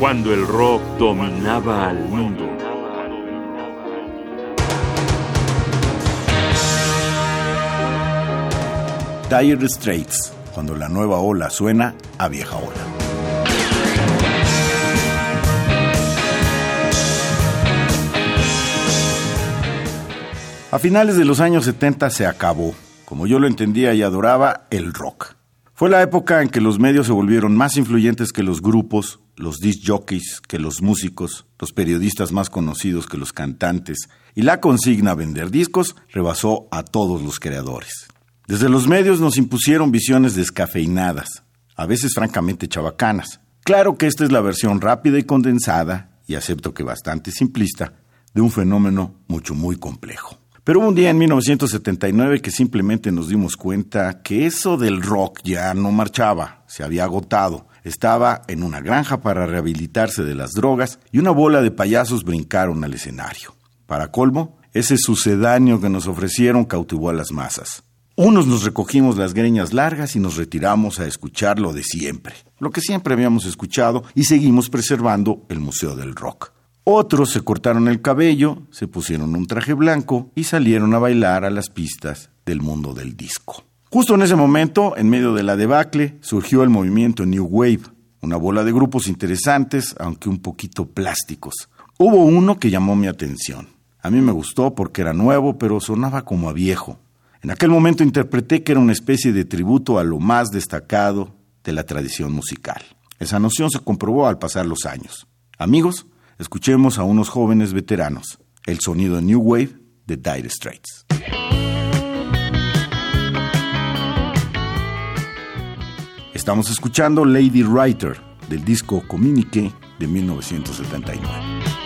cuando el rock dominaba al mundo. Dire Straits, cuando la nueva ola suena a vieja ola. A finales de los años 70 se acabó, como yo lo entendía y adoraba, el rock. Fue la época en que los medios se volvieron más influyentes que los grupos, los disc jockeys que los músicos, los periodistas más conocidos que los cantantes, y la consigna vender discos rebasó a todos los creadores. Desde los medios nos impusieron visiones descafeinadas, a veces francamente chabacanas. Claro que esta es la versión rápida y condensada, y acepto que bastante simplista, de un fenómeno mucho muy complejo. Pero hubo un día en 1979 que simplemente nos dimos cuenta que eso del rock ya no marchaba, se había agotado. Estaba en una granja para rehabilitarse de las drogas y una bola de payasos brincaron al escenario. Para colmo, ese sucedáneo que nos ofrecieron cautivó a las masas. Unos nos recogimos las greñas largas y nos retiramos a escuchar lo de siempre, lo que siempre habíamos escuchado y seguimos preservando el Museo del Rock. Otros se cortaron el cabello, se pusieron un traje blanco y salieron a bailar a las pistas del mundo del disco. Justo en ese momento, en medio de la debacle, surgió el movimiento New Wave, una bola de grupos interesantes, aunque un poquito plásticos. Hubo uno que llamó mi atención. A mí me gustó porque era nuevo, pero sonaba como a viejo. En aquel momento interpreté que era una especie de tributo a lo más destacado de la tradición musical. Esa noción se comprobó al pasar los años. Amigos, escuchemos a unos jóvenes veteranos, el sonido New Wave de Dire Straits. Estamos escuchando Lady Writer del disco Communique de 1979.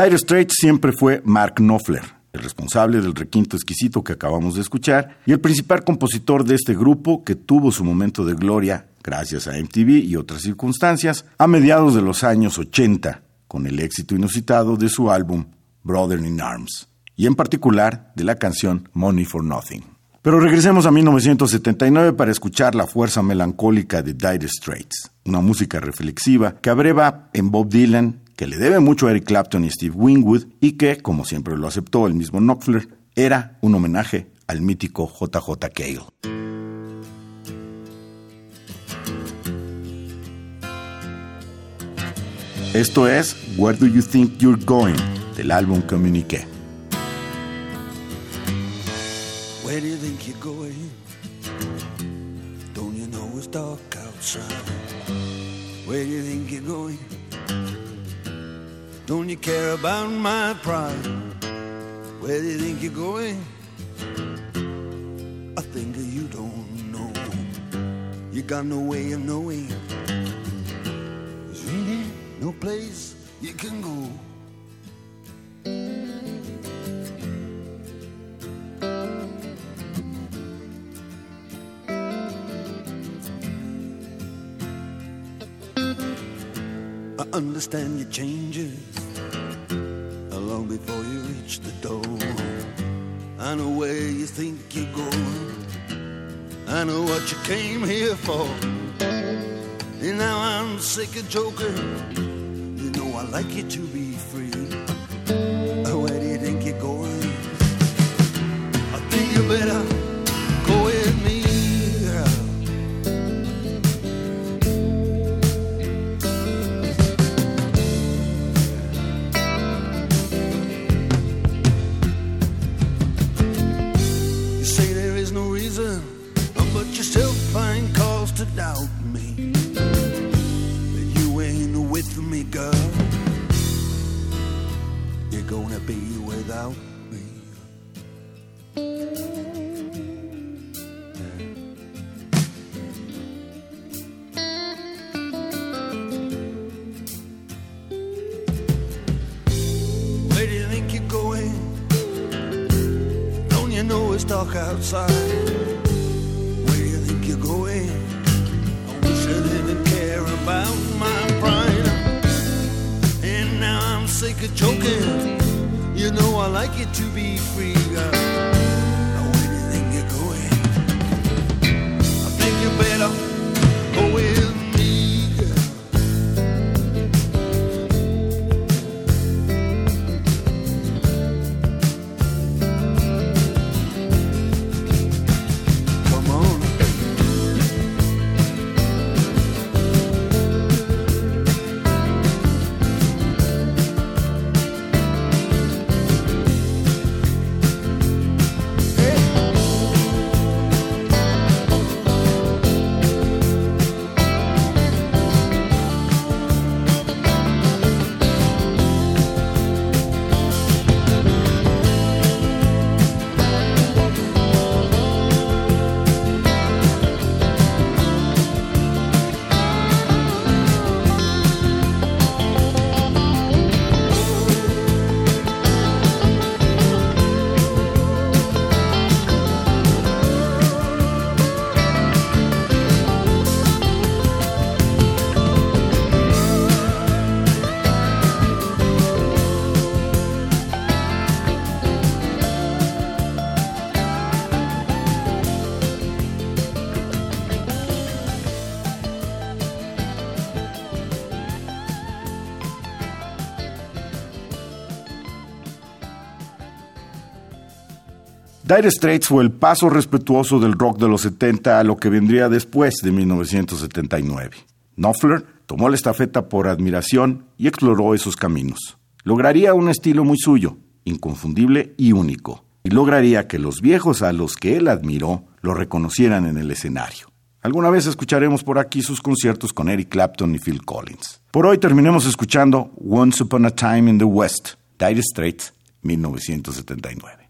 Dire Straits siempre fue Mark Knopfler, el responsable del requinto exquisito que acabamos de escuchar y el principal compositor de este grupo que tuvo su momento de gloria gracias a MTV y otras circunstancias a mediados de los años 80 con el éxito inusitado de su álbum Brother in Arms y en particular de la canción Money for Nothing. Pero regresemos a 1979 para escuchar la fuerza melancólica de Dire Straits, una música reflexiva que abreva en Bob Dylan, que le debe mucho a Eric Clapton y Steve Wingwood y que, como siempre lo aceptó el mismo Knopfler, era un homenaje al mítico JJ Cale. Esto es Where Do You Think You're Going del álbum Communique. Where do you think you're going? Don't you know it's dark outside? Where do you think you're going? Don't you care about my pride? Where do you think you're going? I think you don't know. You got no way of knowing. There's really no place you can go. Understand your changes long before you reach the door. I know where you think you're going. I know what you came here for. And now I'm sick of joking. You know I like you to be talk outside. Where do you think you're going? I wish I didn't care about my pride. And now I'm sick of choking. You know I like it to be free. Girl. Where do you think you're going? I think you better Dire Straits fue el paso respetuoso del rock de los 70 a lo que vendría después de 1979. Knopfler tomó la estafeta por admiración y exploró esos caminos. Lograría un estilo muy suyo, inconfundible y único, y lograría que los viejos a los que él admiró lo reconocieran en el escenario. Alguna vez escucharemos por aquí sus conciertos con Eric Clapton y Phil Collins. Por hoy terminemos escuchando Once Upon a Time in the West, Dire Straits, 1979.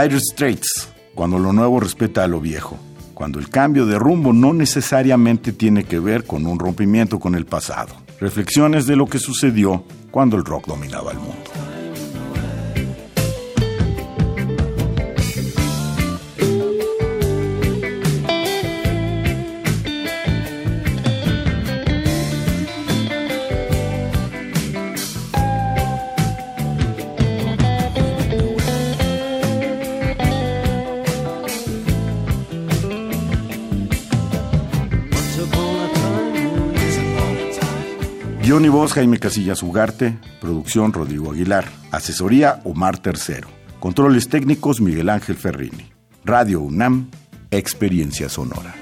Dire Straits, cuando lo nuevo respeta a lo viejo, cuando el cambio de rumbo no necesariamente tiene que ver con un rompimiento con el pasado. Reflexiones de lo que sucedió cuando el rock dominaba el mundo. Guión y voz Jaime Casillas Ugarte, producción Rodrigo Aguilar, asesoría Omar Tercero, controles técnicos Miguel Ángel Ferrini, Radio UNAM, experiencia sonora.